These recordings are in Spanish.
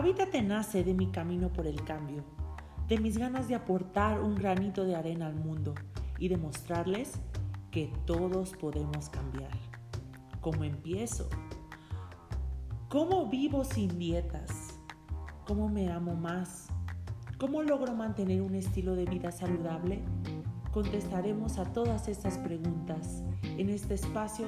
Habítate nace de mi camino por el cambio, de mis ganas de aportar un granito de arena al mundo y demostrarles que todos podemos cambiar. ¿Cómo empiezo? ¿Cómo vivo sin dietas? ¿Cómo me amo más? ¿Cómo logro mantener un estilo de vida saludable? Contestaremos a todas estas preguntas en este espacio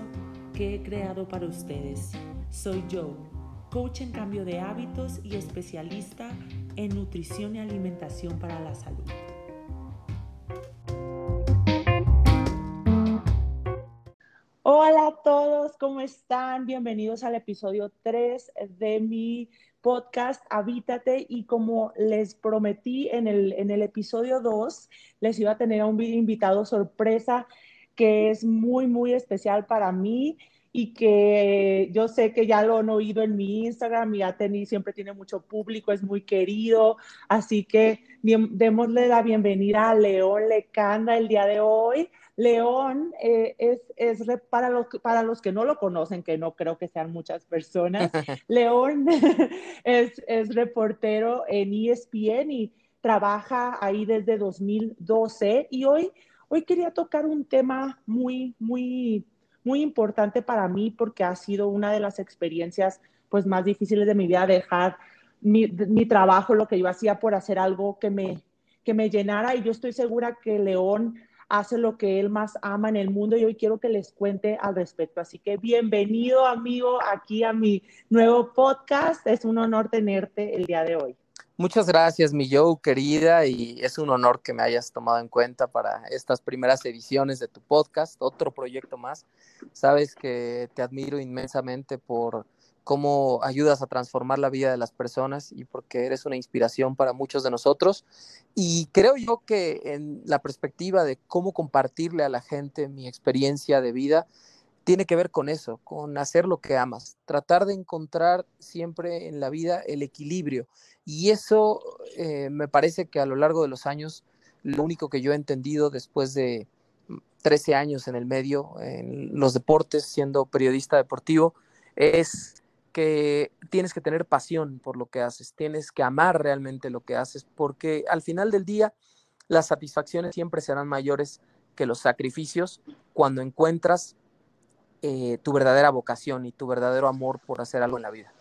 que he creado para ustedes. Soy Joe, coach en cambio de hábitos y especialista en nutrición y alimentación para la salud. Hola a todos, ¿cómo están? Bienvenidos al episodio 3 de mi podcast Habítate y como les prometí en el, en el episodio 2, les iba a tener a un invitado sorpresa que es muy, muy especial para mí y que yo sé que ya lo han oído en mi Instagram y ya tení, siempre tiene mucho público, es muy querido, así que démosle la bienvenida a León Lecanda el día de hoy. León eh, es, es para, los, para los que no lo conocen, que no creo que sean muchas personas, León es, es reportero en ESPN y trabaja ahí desde 2012 y hoy, hoy quería tocar un tema muy, muy, muy importante para mí porque ha sido una de las experiencias pues más difíciles de mi vida, dejar mi, mi trabajo, lo que yo hacía por hacer algo que me, que me llenara y yo estoy segura que León hace lo que él más ama en el mundo y hoy quiero que les cuente al respecto. Así que bienvenido amigo aquí a mi nuevo podcast. Es un honor tenerte el día de hoy. Muchas gracias, mi Joe, querida, y es un honor que me hayas tomado en cuenta para estas primeras ediciones de tu podcast, otro proyecto más. Sabes que te admiro inmensamente por cómo ayudas a transformar la vida de las personas y porque eres una inspiración para muchos de nosotros. Y creo yo que en la perspectiva de cómo compartirle a la gente mi experiencia de vida, tiene que ver con eso, con hacer lo que amas, tratar de encontrar siempre en la vida el equilibrio. Y eso eh, me parece que a lo largo de los años, lo único que yo he entendido después de 13 años en el medio, en los deportes, siendo periodista deportivo, es que tienes que tener pasión por lo que haces, tienes que amar realmente lo que haces, porque al final del día las satisfacciones siempre serán mayores que los sacrificios cuando encuentras eh, tu verdadera vocación y tu verdadero amor por hacer algo en la vida.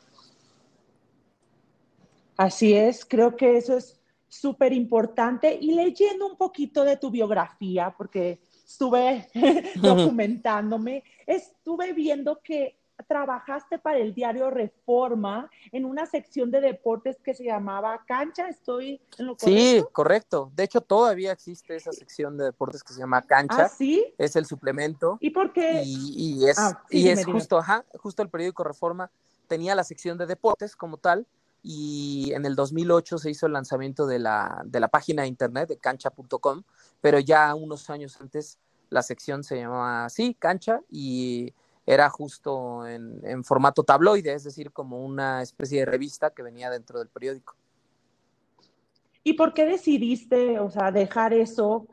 Así es, creo que eso es súper importante. Y leyendo un poquito de tu biografía, porque estuve documentándome, estuve viendo que trabajaste para el diario Reforma en una sección de deportes que se llamaba Cancha. ¿Estoy en lo correcto? Sí, correcto. De hecho, todavía existe esa sección de deportes que se llama Cancha. ¿Ah, sí? Es el suplemento. ¿Y por qué? Y, es, ah, y es justo, ajá, justo el periódico Reforma tenía la sección de deportes como tal. Y en el 2008 se hizo el lanzamiento de la, de la página de internet de cancha.com, pero ya unos años antes la sección se llamaba así, Cancha, y era justo en, formato tabloide, es decir, como una especie de revista que venía dentro del periódico. ¿Y por qué decidiste, o sea, dejar eso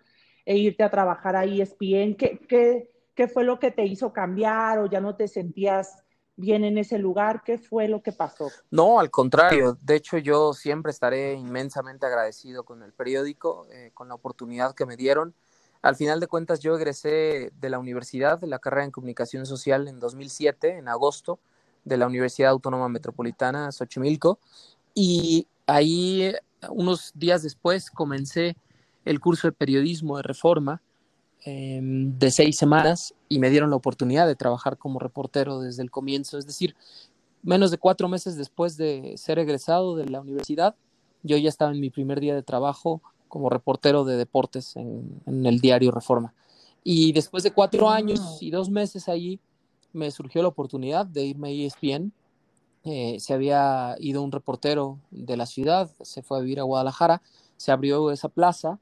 e irte a trabajar a ESPN? ¿Qué, qué, qué fue lo que te hizo cambiar o ya no te sentías bien en ese lugar? ¿Qué fue lo que pasó? No, al contrario. De hecho, yo siempre estaré inmensamente agradecido con el periódico, eh, con la oportunidad que me dieron. Al final de cuentas, yo egresé de la universidad, de la carrera en comunicación social en 2007, en agosto, de la Universidad Autónoma Metropolitana, Xochimilco, y ahí, unos días después, comencé el curso de periodismo de reforma em, de seis semanas y me dieron la oportunidad de trabajar como reportero desde el comienzo, es decir, menos de cuatro meses después de ser egresado de la universidad, yo ya estaba en mi primer día de trabajo como reportero de deportes en, el diario Reforma. Y después de cuatro años y dos meses allí, me surgió la oportunidad de irme a ESPN. Eh, se había ido un reportero de la ciudad, se fue a vivir a Guadalajara, se abrió esa plaza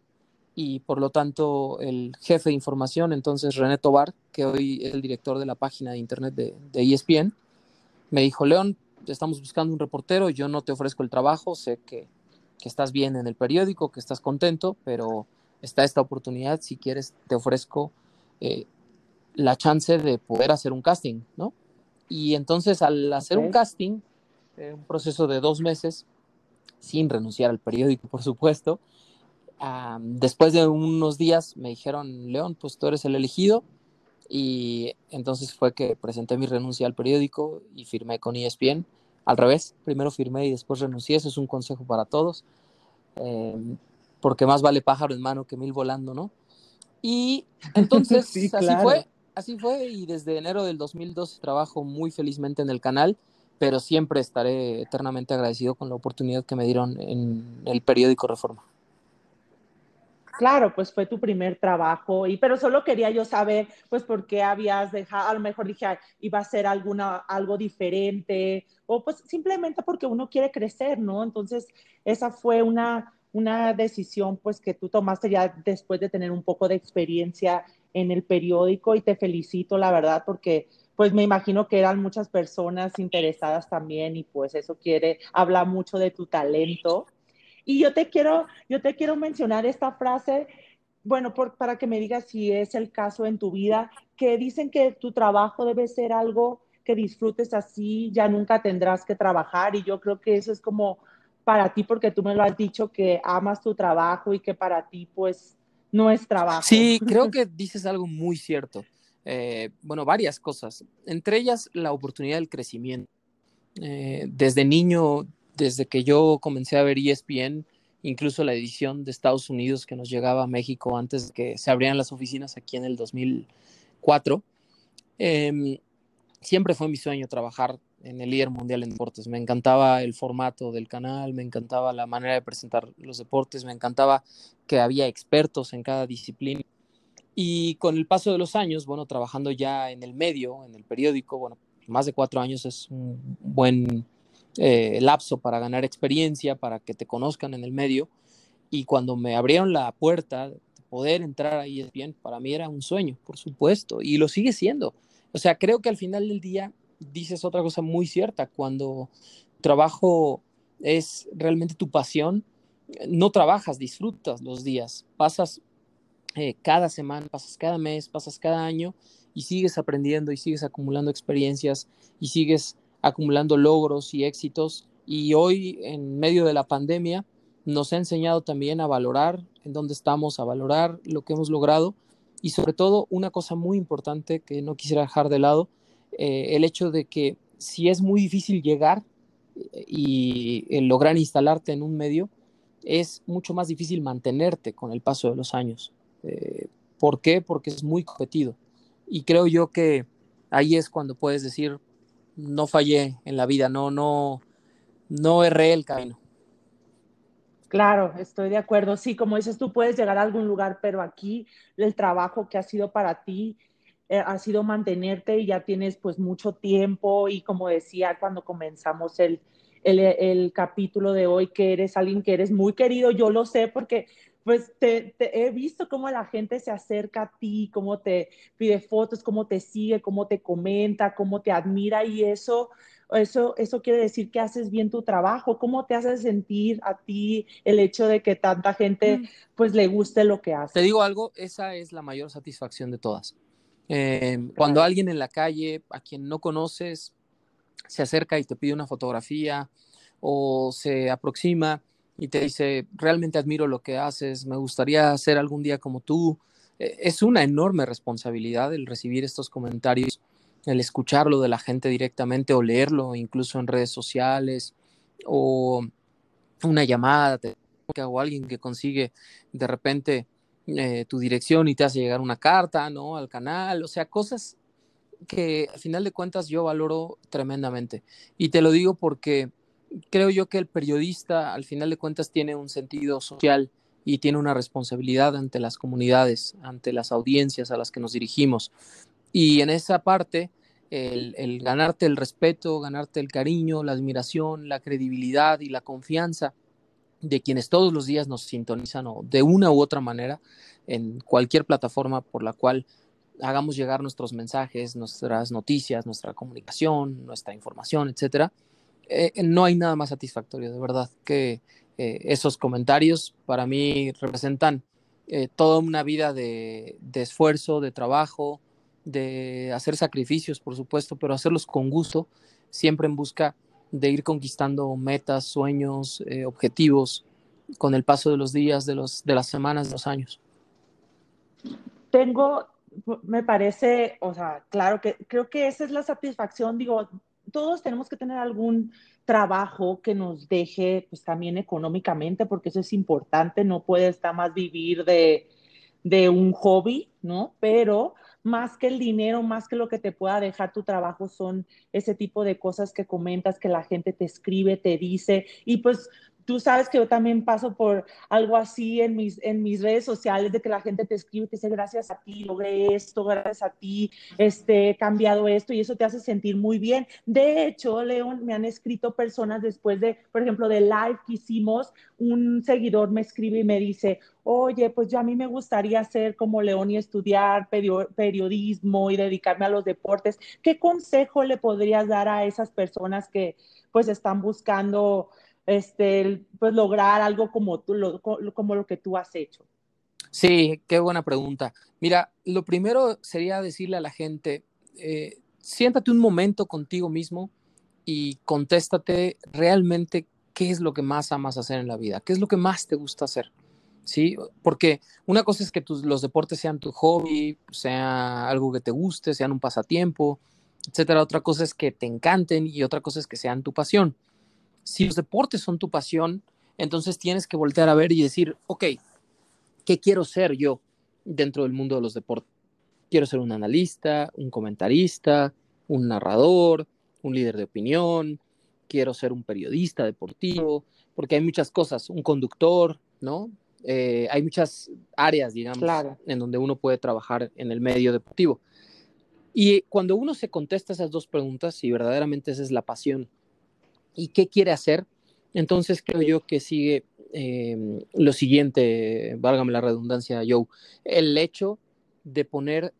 y por lo tanto el jefe de información, entonces René Tobar, que hoy es el director de la página de internet de, de ESPN, me dijo, León, estamos buscando un reportero, yo no te ofrezco el trabajo, sé que que estás bien en el periódico, que estás contento, pero está esta oportunidad, si quieres, te ofrezco eh, la chance de poder hacer un casting, ¿no? Y entonces al hacer un casting, eh, un proceso de dos meses, sin renunciar al periódico, por supuesto. después de unos días me dijeron, León, pues tú eres el elegido. Y entonces fue que presenté mi renuncia al periódico y firmé con ESPN. Al revés, primero firmé y después renuncié. Eso es un consejo para todos. Em, porque más vale pájaro en mano que mil volando, ¿no? Y entonces así fue, así fue y desde enero del 2012 trabajo muy felizmente en el canal, pero siempre estaré eternamente agradecido con la oportunidad que me dieron en el periódico Reforma. Claro, pues fue tu primer trabajo, y pero solo quería yo saber, pues, por qué habías dejado, a lo mejor dije, iba a ser alguna, algo diferente, o pues simplemente porque uno quiere crecer, ¿no? Entonces, esa fue una, una decisión pues que tú tomaste ya después de tener un poco de experiencia en el periódico y te felicito, la verdad, porque pues me imagino que eran muchas personas interesadas también y pues eso quiere, habla mucho de tu talento. Y yo te quiero, yo te quiero mencionar esta frase, bueno, para que me digas si es el caso en tu vida, que dicen que tu trabajo debe ser algo que disfrutes así, ya nunca tendrás que trabajar y yo creo que eso es como para ti, porque tú me lo has dicho, que amas tu trabajo y que para ti, pues, no es trabajo. Sí, creo que dices algo muy cierto. Eh, bueno, varias cosas. Entre ellas, la oportunidad del crecimiento. Eh, desde niño, desde que yo comencé a ver ESPN, incluso la edición de Estados Unidos que nos llegaba a México antes de que se abrieran las oficinas aquí en el 2004, em, siempre fue mi sueño trabajar en el líder mundial en deportes. Me encantaba el formato del canal, me encantaba la manera de presentar los deportes, me encantaba que había expertos en cada disciplina. Y con el paso de los años, bueno, trabajando ya en el medio, en el periódico, bueno, más de cuatro años es un buen eh, lapso para ganar experiencia, para que te conozcan en el medio. Y cuando me abrieron la puerta de poder entrar ahí es bien, para mí era un sueño, por supuesto, y lo sigue siendo. O sea, creo que al final del día dices otra cosa muy cierta, cuando trabajo es realmente tu pasión, no trabajas, disfrutas los días, pasas eh, cada semana, pasas cada mes, pasas cada año y sigues aprendiendo y sigues acumulando experiencias y sigues acumulando logros y éxitos. Y hoy, en medio de la pandemia, nos ha enseñado también a valorar en dónde estamos, a valorar lo que hemos logrado y sobre todo una cosa muy importante que no quisiera dejar de lado eh, el hecho de que si es muy difícil llegar eh, y lograr instalarte en un medio, es mucho más difícil mantenerte con el paso de los años. Eh, ¿Por qué? Porque es muy competido. Y creo yo que ahí es cuando puedes decir, no fallé en la vida, no, no, no erré el camino. Claro, estoy de acuerdo. Sí, como dices, tú puedes llegar a algún lugar, pero aquí el trabajo que ha sido para ti eh, ha sido mantenerte y ya tienes pues mucho tiempo y como decía cuando comenzamos el, el, capítulo de hoy, que eres alguien que eres muy querido, yo lo sé porque pues te, he visto cómo la gente se acerca a ti, cómo te pide fotos, cómo te sigue, cómo te comenta, cómo te admira y eso, eso, eso quiere decir que haces bien tu trabajo. ¿Cómo te hace sentir a ti el hecho de que tanta gente mm. pues le guste lo que haces? Te digo algo, esa es la mayor satisfacción de todas. Em, cuando alguien en la calle, a quien no conoces, se acerca y te pide una fotografía o se aproxima y te dice, realmente admiro lo que haces, me gustaría ser algún día como tú. E, es una enorme responsabilidad el recibir estos comentarios, el escucharlo de la gente directamente o leerlo incluso en redes sociales o una llamada o alguien que consigue de repente eh, tu dirección y te hace llegar una carta, ¿no? Al canal, o sea, cosas que al final de cuentas yo valoro tremendamente. Y te lo digo porque creo yo que el periodista al final de cuentas tiene un sentido social y tiene una responsabilidad ante las comunidades, ante las audiencias a las que nos dirigimos. Y en esa parte, el, ganarte el respeto, ganarte el cariño, la admiración, la credibilidad y la confianza de quienes todos los días nos sintonizan o de una u otra manera en cualquier plataforma por la cual hagamos llegar nuestros mensajes, nuestras noticias, nuestra comunicación, nuestra información, etcétera, eh, no hay nada más satisfactorio, de verdad, que eh, esos comentarios para mí representan eh, toda una vida de, de, esfuerzo, de trabajo, de hacer sacrificios, por supuesto, pero hacerlos con gusto, siempre en busca de ir conquistando metas, sueños, eh, objetivos con el paso de los días, de, los, de las semanas, de los años? Tengo, me parece, o sea, claro que creo que esa es la satisfacción, digo, todos tenemos que tener algún trabajo que nos deje, pues también económicamente, porque eso es importante, no puede estar más vivir de, de un hobby, ¿no? Pero más que el dinero, más que lo que te pueda dejar tu trabajo, son ese tipo de cosas que comentas, que la gente te escribe, te dice, y pues tú sabes que yo también paso por algo así en mis, en mis redes sociales, de que la gente te escribe, te dice, gracias a ti, logré esto, gracias a ti, este, he cambiado esto, y eso te hace sentir muy bien. De hecho, León, me han escrito personas después de, por ejemplo, de live que hicimos, un seguidor me escribe y me dice, oye, pues yo a mí me gustaría ser como León y estudiar periodismo y dedicarme a los deportes. ¿Qué consejo le podrías dar a esas personas que pues están buscando este, pues lograr algo como, tú, lo, como lo que tú has hecho? Sí, qué buena pregunta. Mira, lo primero sería decirle a la gente, eh, siéntate un momento contigo mismo y contéstate realmente qué es lo que más amas hacer en la vida, qué es lo que más te gusta hacer. ¿sí? Porque una cosa es que tus, los deportes sean tu hobby, sea algo que te guste, sean un pasatiempo, etcétera. Otra cosa es que te encanten y otra cosa es que sean tu pasión si los deportes son tu pasión, entonces tienes que voltear a ver y decir, ok, ¿qué quiero ser yo dentro del mundo de los deportes? Quiero ser un analista, un comentarista, un narrador, un líder de opinión, quiero ser un periodista deportivo, porque hay muchas cosas, un conductor, ¿no? Eh, hay muchas áreas, digamos, en donde uno puede trabajar en el medio deportivo. Y cuando uno se contesta esas dos preguntas, si verdaderamente esa es la pasión y qué quiere hacer, entonces creo yo que sigue em, lo siguiente, válgame la redundancia, Joe, el hecho de poner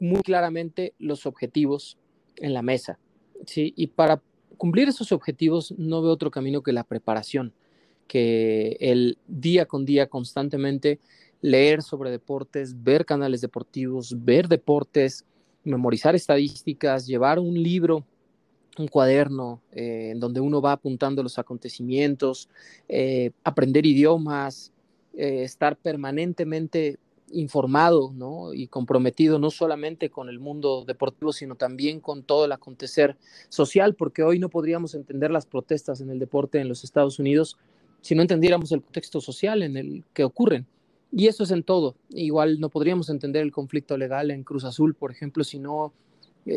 muy claramente los objetivos en la mesa, ¿sí? Y para cumplir esos objetivos no veo otro camino que la preparación, que el día con día constantemente leer sobre deportes, ver canales deportivos, ver deportes, memorizar estadísticas, llevar un libro un cuaderno eh, en donde uno va apuntando los acontecimientos, eh, aprender idiomas, eh, estar permanentemente informado y comprometido no solamente con el mundo deportivo, sino también con todo el acontecer social, porque hoy no podríamos entender las protestas en el deporte en los Estados Unidos si no entendiéramos el contexto social en el que ocurren. Y eso es en todo. Igual no podríamos entender el conflicto legal en Cruz Azul, por ejemplo, si no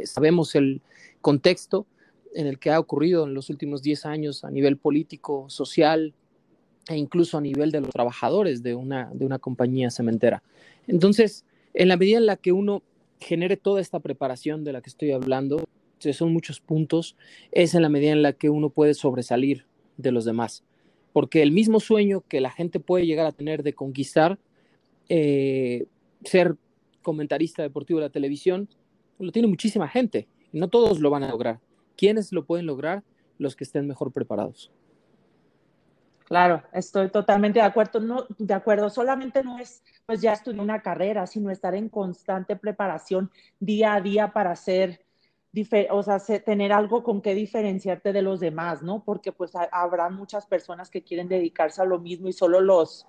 sabemos el contexto en el que ha ocurrido en los últimos 10 años a nivel político, social e incluso a nivel de los trabajadores de una, de una compañía cementera. Entonces, en la medida en la que uno genere toda esta preparación de la que estoy hablando, son muchos puntos, es en la medida en la que uno puede sobresalir de los demás. Porque el mismo sueño que la gente puede llegar a tener de conquistar, eh, ser comentarista deportivo de la televisión, lo tiene muchísima gente. No todos lo van a lograr. ¿Quiénes lo pueden lograr? Los que estén mejor preparados. Claro, estoy totalmente de acuerdo. No, de acuerdo, solamente no es pues ya estudiar una carrera, sino estar en constante preparación día a día para hacer, o sea, tener algo con que diferenciarte de los demás, ¿no? Porque pues habrá muchas personas que quieren dedicarse a lo mismo y solo los,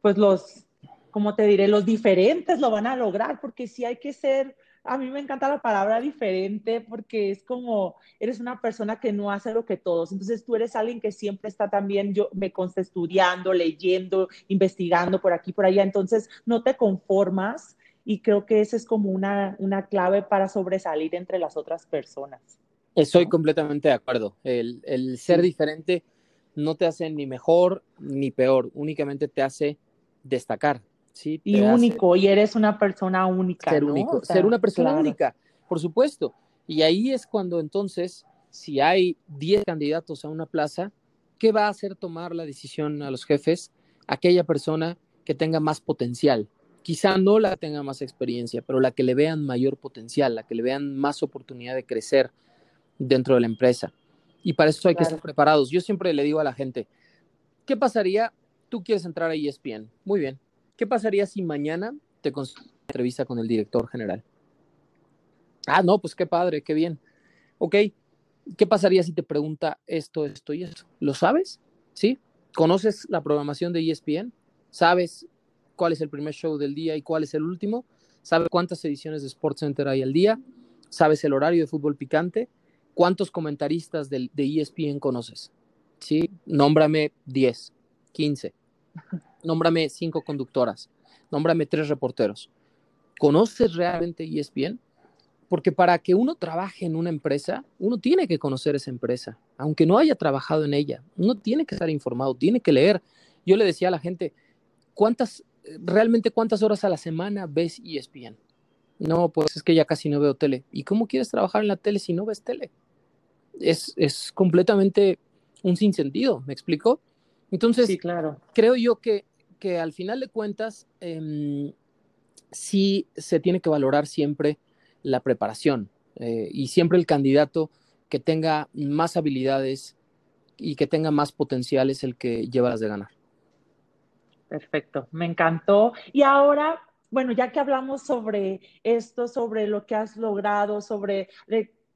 pues los, como te diré, los diferentes lo van a lograr, porque sí hay que ser a mí me encanta la palabra diferente porque es como, eres una persona que no hace lo que todos, entonces tú eres alguien que siempre está también, yo me consta estudiando, leyendo, investigando por aquí, por allá, entonces no te conformas y creo que esa es como una, una clave para sobresalir entre las otras personas. Estoy completamente de acuerdo, el, el ser diferente no te hace ni mejor ni peor, únicamente te hace destacar, y único, y eres una persona única. Ser único, ser una persona única, por supuesto. Y ahí es cuando entonces, si hay 10 candidatos a una plaza, ¿qué va a hacer tomar la decisión a los jefes? Aquella persona que tenga más potencial. Quizá no la tenga más experiencia, pero la que le vean mayor potencial, la que le vean más oportunidad de crecer dentro de la empresa. Y para eso hay que estar preparados. Yo siempre le digo a la gente, ¿qué pasaría? Tú quieres entrar a ESPN. Muy bien. ¿Qué pasaría si mañana te entrevista con el director general? Ah, no, pues qué padre, qué bien. Ok, ¿qué pasaría si te pregunta esto, esto y esto? ¿Lo sabes? ¿Sí? ¿Conoces la programación de ESPN? ¿Sabes cuál es el primer show del día y cuál es el último? ¿Sabes cuántas ediciones de SportsCenter hay al día? ¿Sabes el horario de fútbol picante? ¿Cuántos comentaristas de, de ESPN conoces? ¿Sí? Nómbrame 10, 15. Nómbrame 5 conductoras. Nómbrame 3 reporteros. ¿Conoces realmente ESPN? Porque para que uno trabaje en una empresa, uno tiene que conocer esa empresa, aunque no haya trabajado en ella. Uno tiene que estar informado, tiene que leer. Yo le decía a la gente, ¿cuántas, realmente cuántas horas a la semana ves ESPN? No, pues es que ya casi no veo tele. ¿Y cómo quieres trabajar en la tele si no ves tele? Es, es completamente un sinsentido, ¿me explico? Entonces, sí, claro. creo yo que, que al final de cuentas, eh, sí se tiene que valorar siempre la preparación eh, y siempre el candidato que tenga más habilidades y que tenga más potencial es el que lleva las de ganar. Perfecto, me encantó. Y ahora, bueno, ya que hablamos sobre esto, sobre lo que has logrado, sobre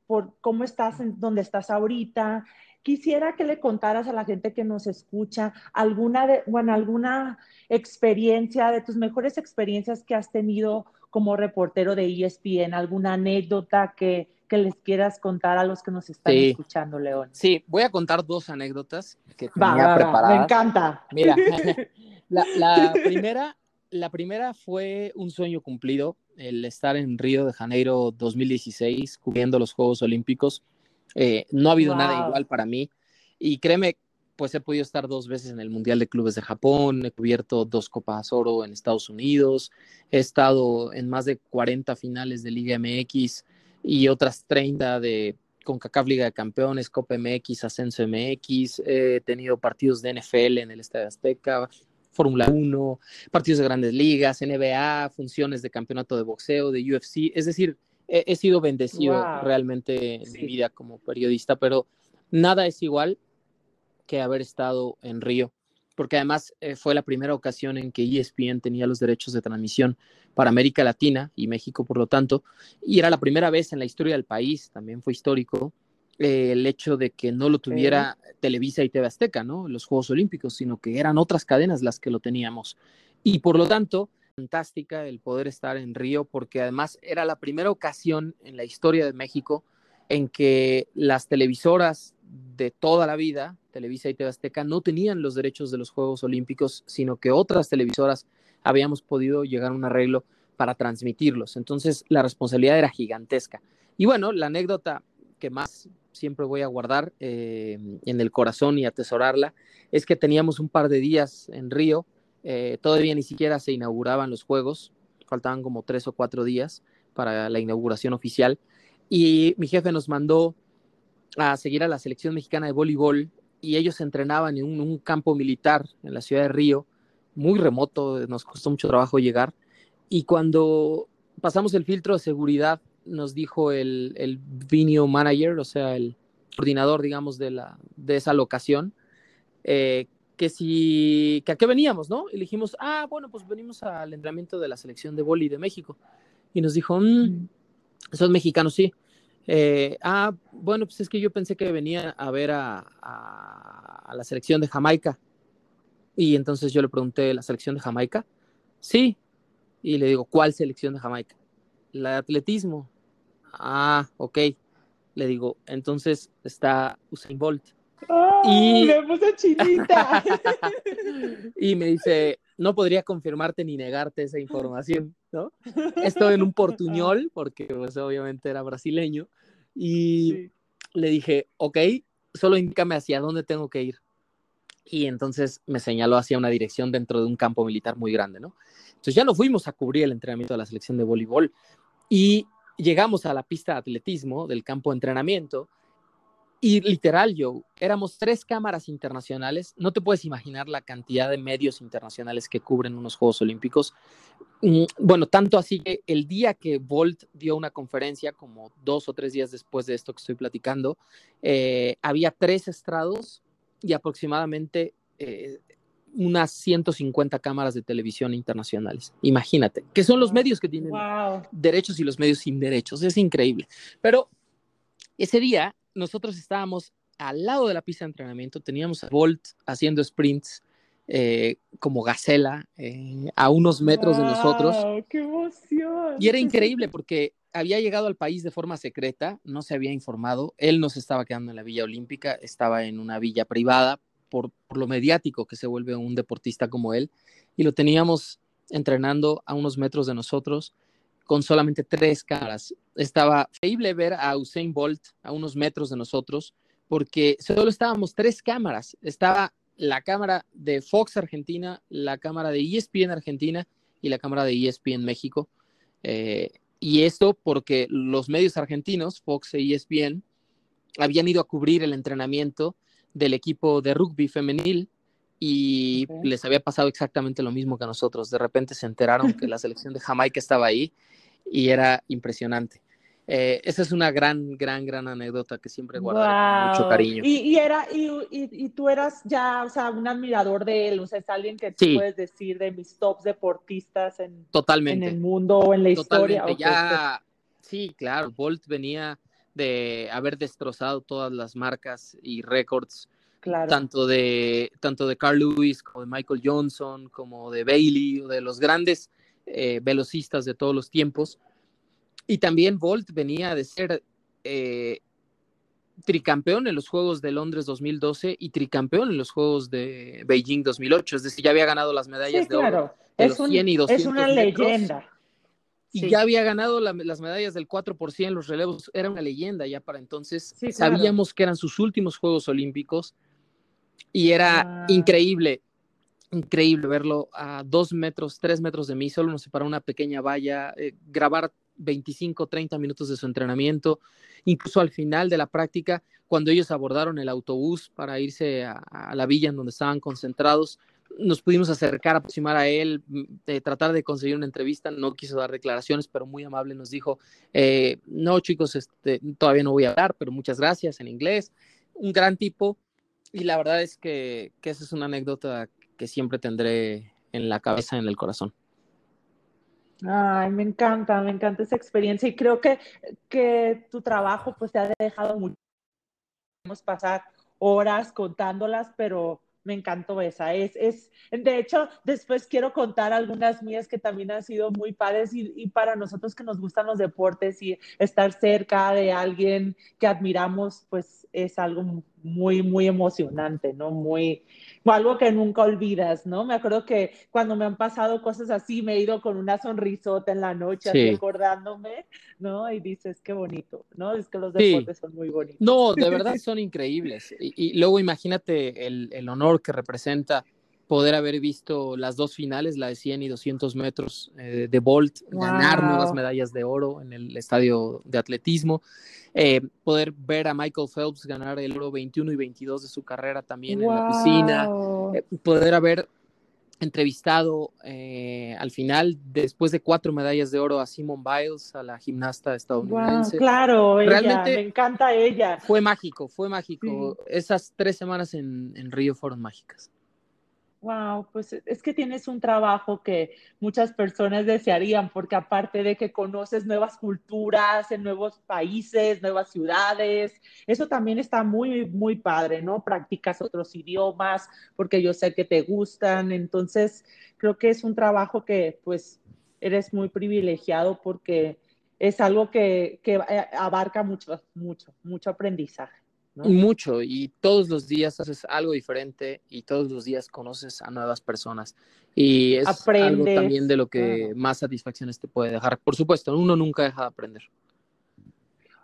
por cómo estás en estás ahorita, quisiera que le contaras a la gente que nos escucha alguna, de, bueno, alguna experiencia, de tus mejores experiencias que has tenido como reportero de ESPN, alguna anécdota que, que les quieras contar a los que nos están sí. escuchando, León. Sí, voy a contar dos anécdotas que tenía va, va, preparadas. Me encanta. Mira, la, la, primera, la primera fue un sueño cumplido, el estar en Río de Janeiro 2016, cubriendo los Juegos Olímpicos. Eh, no ha habido wow. nada igual para mí. Y créeme, pues he podido estar dos veces en el Mundial de Clubes de Japón, he cubierto dos Copas Oro en Estados Unidos, he estado en más de 40 finales de Liga MX y otras 30 de CONCACAF Liga de Campeones, Copa MX, Ascenso MX, he tenido partidos de NFL en el Estadio Azteca, Fórmula 1, partidos de grandes ligas, NBA, funciones de campeonato de boxeo, de UFC, es decir, he, he sido bendecido wow. realmente en sí. mi vida como periodista, pero nada es igual que haber estado en Río, porque además eh, fue la primera ocasión en que ESPN tenía los derechos de transmisión para América Latina y México, por lo tanto, y era la primera vez en la historia del país, también fue histórico, eh, el hecho de que no lo tuviera eh. Televisa y TV Azteca, ¿no? Los Juegos Olímpicos, sino que eran otras cadenas las que lo teníamos. Y por lo tanto, fantástica el poder estar en Río, porque además era la primera ocasión en la historia de México en que las televisoras de toda la vida, Televisa y TV no tenían los derechos de los Juegos Olímpicos, sino que otras televisoras habíamos podido llegar a un arreglo para transmitirlos. Entonces, la responsabilidad era gigantesca. Y bueno, la anécdota que más siempre voy a guardar eh, en el corazón y atesorarla es que teníamos un par de días en Río, eh, todavía ni siquiera se inauguraban los Juegos, faltaban como tres o cuatro días para la inauguración oficial, y mi jefe nos mandó a seguir a la selección mexicana de voleibol y ellos entrenaban en un, campo militar en la ciudad de Río, muy remoto, nos costó mucho trabajo llegar. Y cuando pasamos el filtro de seguridad, nos dijo el, el manager, o sea, el coordinador, digamos, de, la, de esa locación, eh, que si, que a qué veníamos, ¿no? Y dijimos, ah, bueno, pues venimos al entrenamiento de la selección de boli de México. Y nos dijo, mmm, son mexicanos, sí. Eh, ah, bueno, pues es que yo pensé que venía a ver a, a, a, la selección de Jamaica. Y entonces yo le pregunté, ¿la selección de Jamaica? Sí. Y le digo, ¿cuál selección de Jamaica? La de atletismo. Ah, ok. Le digo, entonces está Usain Bolt. Oh, y me puse chinita. y me dice, no podría confirmarte ni negarte esa información, ¿no? Esto en un portuñol, porque pues, obviamente era brasileño, y sí. le dije, ok, solo indícame hacia dónde tengo que ir. Y entonces me señaló hacia una dirección dentro de un campo militar muy grande, ¿no? Entonces ya no fuimos a cubrir el entrenamiento de la selección de voleibol y llegamos a la pista de atletismo del campo de entrenamiento y literal, Joe, éramos tres cámaras internacionales. No te puedes imaginar la cantidad de medios internacionales que cubren unos Juegos Olímpicos. Mm, bueno, tanto así que el día que Bolt dio una conferencia, como dos o tres días después de esto que estoy platicando, eh, había tres estrados y aproximadamente eh, unas 150 cámaras de televisión internacionales. Imagínate, que son los medios que tienen wow. derechos y los medios sin derechos. Es increíble. Pero ese día nosotros estábamos al lado de la pista de entrenamiento, teníamos a Bolt haciendo sprints eh, como gacela eh, a unos metros de nosotros. ¡Qué emoción! Y era increíble porque había llegado al país de forma secreta, no se había informado, él no se estaba quedando en la Villa Olímpica, estaba en una villa privada por, por lo mediático que se vuelve un deportista como él, y lo teníamos entrenando a unos metros de nosotros con solamente tres cámaras. Estaba increíble ver a Usain Bolt a unos metros de nosotros porque solo estábamos tres cámaras. Estaba la cámara de Fox Argentina, la cámara de ESPN Argentina y la cámara de ESPN México. Eh, y esto porque los medios argentinos, Fox e ESPN, habían ido a cubrir el entrenamiento del equipo de rugby femenil y les había pasado exactamente lo mismo que a nosotros. De repente se enteraron que la selección de Jamaica estaba ahí y era impresionante. Eh, esa es una gran, gran, gran anécdota que siempre guardaré con mucho cariño. Y, era, y, y, tú eras ya, o sea, un admirador de él, o sea, es alguien que tú puedes decir de mis tops deportistas en, Totalmente. en el mundo o en la historia. ya, sí, claro, Bolt venía de haber destrozado todas las marcas y récords, claro. tanto, de, tanto de Carl Lewis como de Michael Johnson, como de Bailey, o de los grandes eh, velocistas de todos los tiempos y también Bolt venía de ser eh, tricampeón en los Juegos de Londres 2012 y tricampeón en los Juegos de Beijing 2008. Es decir, ya había ganado las medallas de oro de es los 100 y 200 Es una leyenda. Y ya había ganado las medallas del 4 por los relevos. Era una leyenda ya para entonces. Sabíamos que eran sus últimos Juegos Olímpicos y era increíble increíble verlo a dos metros, tres metros de mí, solo nos separa una pequeña valla, eh, grabar 25, 30 minutos de su entrenamiento, incluso al final de la práctica, cuando ellos abordaron el autobús para irse a, la villa en donde estaban concentrados, nos pudimos acercar, aproximar a él, mm, tratar de conseguir una entrevista, no quiso dar declaraciones, pero muy amable nos dijo, eh, no chicos, este, todavía no voy a hablar, pero muchas gracias en inglés, un gran tipo, y la verdad es que, que esa es una anécdota que siempre tendré en la cabeza, en el corazón. Ay, me encanta, me encanta esa experiencia y creo que, que tu trabajo pues te ha dejado mucho. Podemos pasar horas contándolas, pero me encantó esa. Es, es, de hecho, después quiero contar algunas mías que también han sido muy padres y, y, para nosotros que nos gustan los deportes y estar cerca de alguien que admiramos, pues es algo muy, muy emocionante, ¿no? Muy, algo que nunca olvidas, ¿no? Me acuerdo que cuando me han pasado cosas así, me he ido con una sonrisota en la noche, así acordándome, ¿no? Y dices, qué bonito, ¿no? Es que los deportes son muy bonitos. No, de verdad son increíbles. Y, luego imagínate el, el, honor que representa poder haber visto las dos finales, la de 100 y 200 metros eh, de Bolt, ganar nuevas medallas de oro en el estadio de atletismo. Eh, poder ver a Michael Phelps ganar el oro 21 y 22 de su carrera también en la piscina, eh, poder haber entrevistado eh, al final, después de cuatro medallas de oro, a Simone Biles, a la gimnasta estadounidense. claro, realmente me encanta ella. Fue mágico, fue mágico. Esas tres semanas en, en Río fueron mágicas. Wow, pues es que tienes un trabajo que muchas personas desearían, porque aparte de que conoces nuevas culturas en nuevos países, nuevas ciudades, eso también está muy, muy padre, ¿no? Practicas otros idiomas, porque yo sé que te gustan, entonces creo que es un trabajo que pues eres muy privilegiado porque es algo que, que eh, abarca mucho, mucho, mucho aprendizaje. Mucho, y todos los días haces algo diferente y todos los días conoces a nuevas personas. Y es algo también de lo que más satisfacciones te puede dejar. Por supuesto, uno nunca deja de aprender.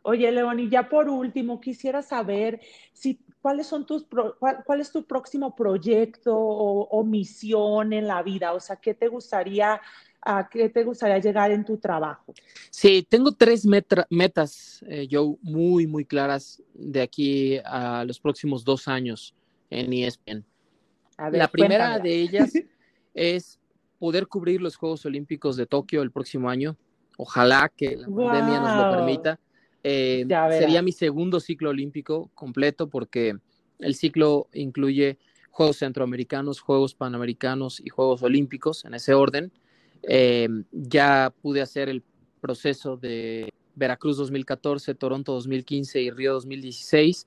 Oye, León, y ya por último, quisiera saber si cuáles son tus cuál, es tu próximo proyecto o, o, misión en la vida, o sea, ¿qué te gustaría a qué te gustaría llegar en tu trabajo? Sí, tengo tres metas, eh, yo muy, muy claras de aquí a los próximos dos años en ESPN. la primera de ellas es poder cubrir los Juegos Olímpicos de Tokio el próximo año. Ojalá que la pandemia nos lo permita. Eh, sería mi segundo ciclo olímpico completo porque el ciclo incluye Juegos Centroamericanos, Juegos Panamericanos y Juegos Olímpicos en ese orden. Eh, ya pude hacer el proceso de Veracruz 2014, Toronto 2015 y Río 2016.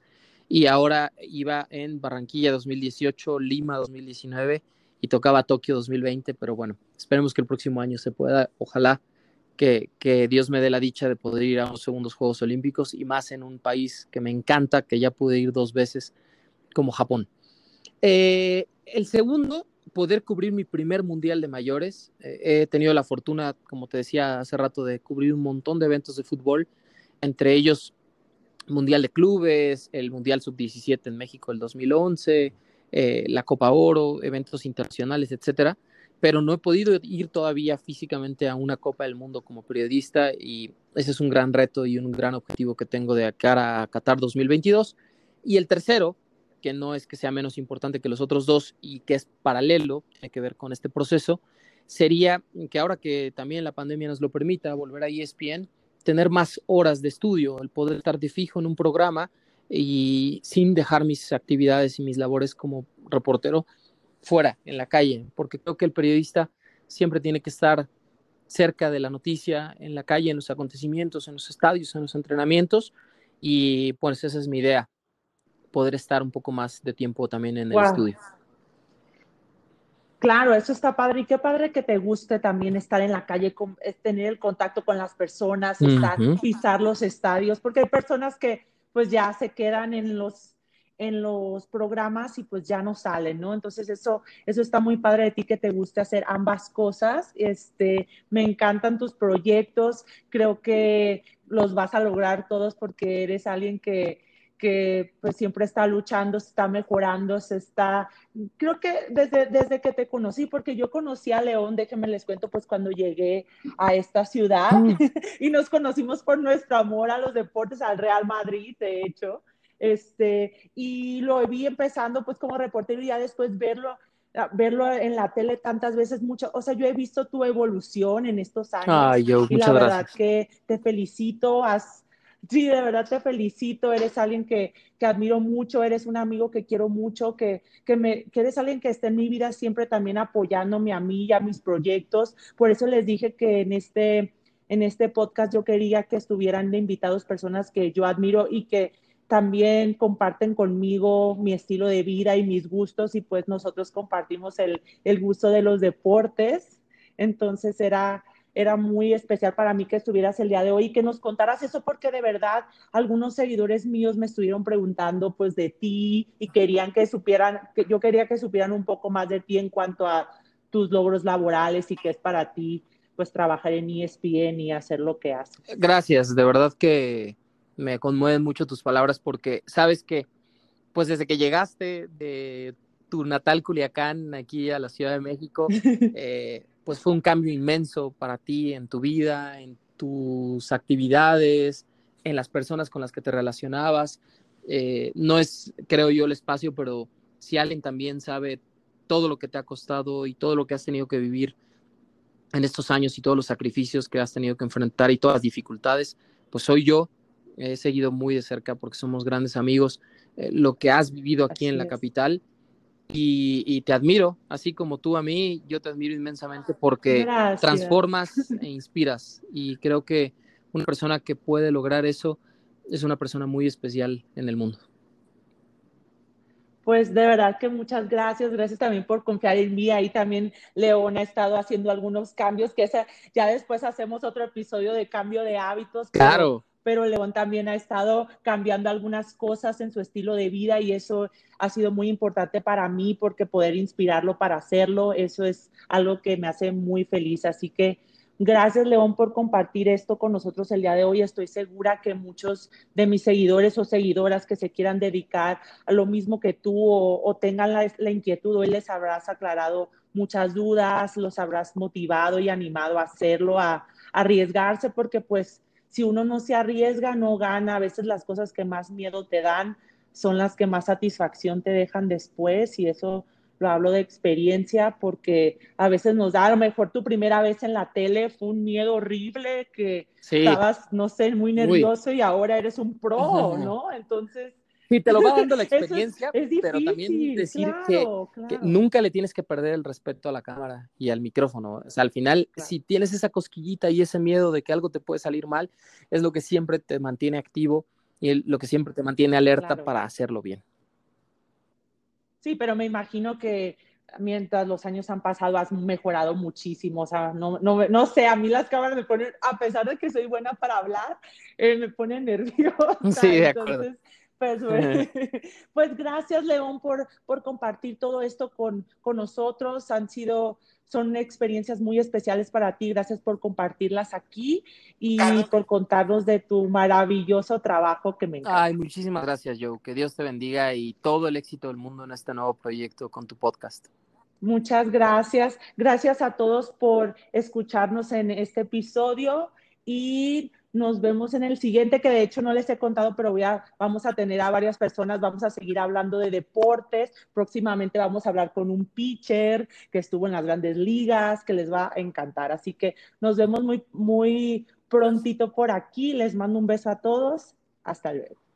Y ahora iba en Barranquilla 2018, Lima 2019 y tocaba Tokio 2020, pero bueno, esperemos que el próximo año se pueda, ojalá que, que, Dios me dé la dicha de poder ir a los segundos Juegos Olímpicos y más en un país que me encanta, que ya pude ir dos veces, como Japón. Eh, el segundo, poder cubrir mi primer mundial de mayores. Eh, he tenido la fortuna, como te decía hace rato, de cubrir un montón de eventos de fútbol, entre ellos Mundial de Clubes, el Mundial Sub-17 en México el 2011, eh, la Copa Oro, eventos internacionales, etcétera. Pero no he podido ir todavía físicamente a una Copa del Mundo como periodista y ese es un gran reto y un gran objetivo que tengo de cara a Qatar 2022. Y el tercero, que no es que sea menos importante que los otros dos y que es paralelo, tiene que ver con este proceso, sería que ahora que también la pandemia nos lo permita, volver a ESPN, tener más horas de estudio, el poder estar de fijo en un programa y sin dejar mis actividades y mis labores como reportero fuera, en la calle, porque creo que el periodista siempre tiene que estar cerca de la noticia, en la calle, en los acontecimientos, en los estadios, en los entrenamientos, y pues esa es mi idea, poder estar un poco más de tiempo también en el estudio. Claro, eso está padre. Y qué padre que te guste también estar en la calle, tener el contacto con las personas, pisar los estadios, porque hay personas que pues ya se quedan en los en los programas y pues ya no salen, ¿no? Entonces eso, eso está muy padre de ti que te guste hacer ambas cosas. Este, me encantan tus proyectos, creo que los vas a lograr todos porque eres alguien que, que pues siempre está luchando, se está mejorando, se está, creo que desde, desde que te conocí, porque yo conocí a León, déjenme les cuento, pues cuando llegué a esta ciudad mm. y nos conocimos por nuestro amor a los deportes, al Real Madrid, de hecho, este, y lo vi empezando pues como reportero y ya después verlo verlo en la tele tantas veces, mucho, o sea, yo he visto tu evolución en estos años. Ay, yo, y la verdad que te felicito, has, Sí, de verdad te felicito, eres alguien que, que admiro mucho, eres un amigo que quiero mucho, que, que, me, que eres alguien que está en mi vida siempre también apoyándome a mí y a mis proyectos. Por eso les dije que en este, en este podcast yo quería que estuvieran invitados personas que yo admiro y que también comparten conmigo mi estilo de vida y mis gustos y pues nosotros compartimos el, el gusto de los deportes. Entonces era era muy especial para mí que estuvieras el día de hoy y que nos contaras eso porque de verdad algunos seguidores míos me estuvieron preguntando pues de ti y querían que supieran, que yo quería que supieran un poco más de ti en cuanto a tus logros laborales y qué es para ti pues trabajar en ESPN y hacer lo que haces. Gracias, de verdad que me conmueven mucho tus palabras porque sabes que pues desde que llegaste de tu natal Culiacán aquí a la Ciudad de México, eh, pues fue un cambio inmenso para ti en tu vida, en tus actividades, en las personas con las que te relacionabas. Eh, no es, creo yo, el espacio, pero si alguien también sabe todo lo que te ha costado y todo lo que has tenido que vivir en estos años y todos los sacrificios que has tenido que enfrentar y todas las dificultades, pues soy yo. He seguido muy de cerca porque somos grandes amigos. Eh, lo que has vivido aquí en la capital y, te admiro, así como tú a mí, yo te admiro inmensamente porque transformas e inspiras. Y creo que una persona que puede lograr eso es una persona muy especial en el mundo. Pues de verdad que muchas gracias, gracias también por confiar en mí. Ahí también León ha estado haciendo algunos cambios, que ya después hacemos otro episodio de cambio de hábitos. Claro pero León también ha estado cambiando algunas cosas en su estilo de vida y eso ha sido muy importante para mí porque poder inspirarlo para hacerlo, eso es algo que me hace muy feliz. Así que gracias León por compartir esto con nosotros el día de hoy. Estoy segura que muchos de mis seguidores o seguidoras que se quieran dedicar a lo mismo que tú o, tengan la, la inquietud, hoy les habrás aclarado muchas dudas, los habrás motivado y animado a hacerlo, a arriesgarse porque pues si uno no se arriesga, no gana. A veces las cosas que más miedo te dan son las que más satisfacción te dejan después y eso lo hablo de experiencia porque a veces nos da a lo mejor tu primera vez en la tele fue un miedo horrible que estabas, no sé, muy nervioso y ahora eres un pro, ¿no? Entonces, Sí, te lo va dando la experiencia, pero también decir que, nunca le tienes que perder el respeto a la cámara y al micrófono. O sea, al final, si tienes esa cosquillita y ese miedo de que algo te puede salir mal, es lo que siempre te mantiene activo y lo que siempre te mantiene alerta para hacerlo bien. Sí, pero me imagino que mientras los años han pasado has mejorado muchísimo. O sea, no, no, no sé, a mí las cámaras me ponen, a pesar de que soy buena para hablar, eh, me ponen nerviosa. Sí, de acuerdo. Pues, pues, gracias, León, por, por compartir todo esto con, con nosotros. Han sido son experiencias muy especiales para ti. Gracias por compartirlas aquí y por contarnos de tu maravilloso trabajo que me encanta. Ay, muchísimas gracias, Joe. Que Dios te bendiga y todo el éxito del mundo en este nuevo proyecto con tu podcast. Muchas gracias. Gracias a todos por escucharnos en este episodio y nos vemos en el siguiente, que de hecho no les he contado, pero voy a, vamos a tener a varias personas, vamos a seguir hablando de deportes. Próximamente vamos a hablar con un pitcher que estuvo en las grandes ligas, que les va a encantar. Así que nos vemos muy, muy prontito por aquí. Les mando un beso a todos. Hasta luego.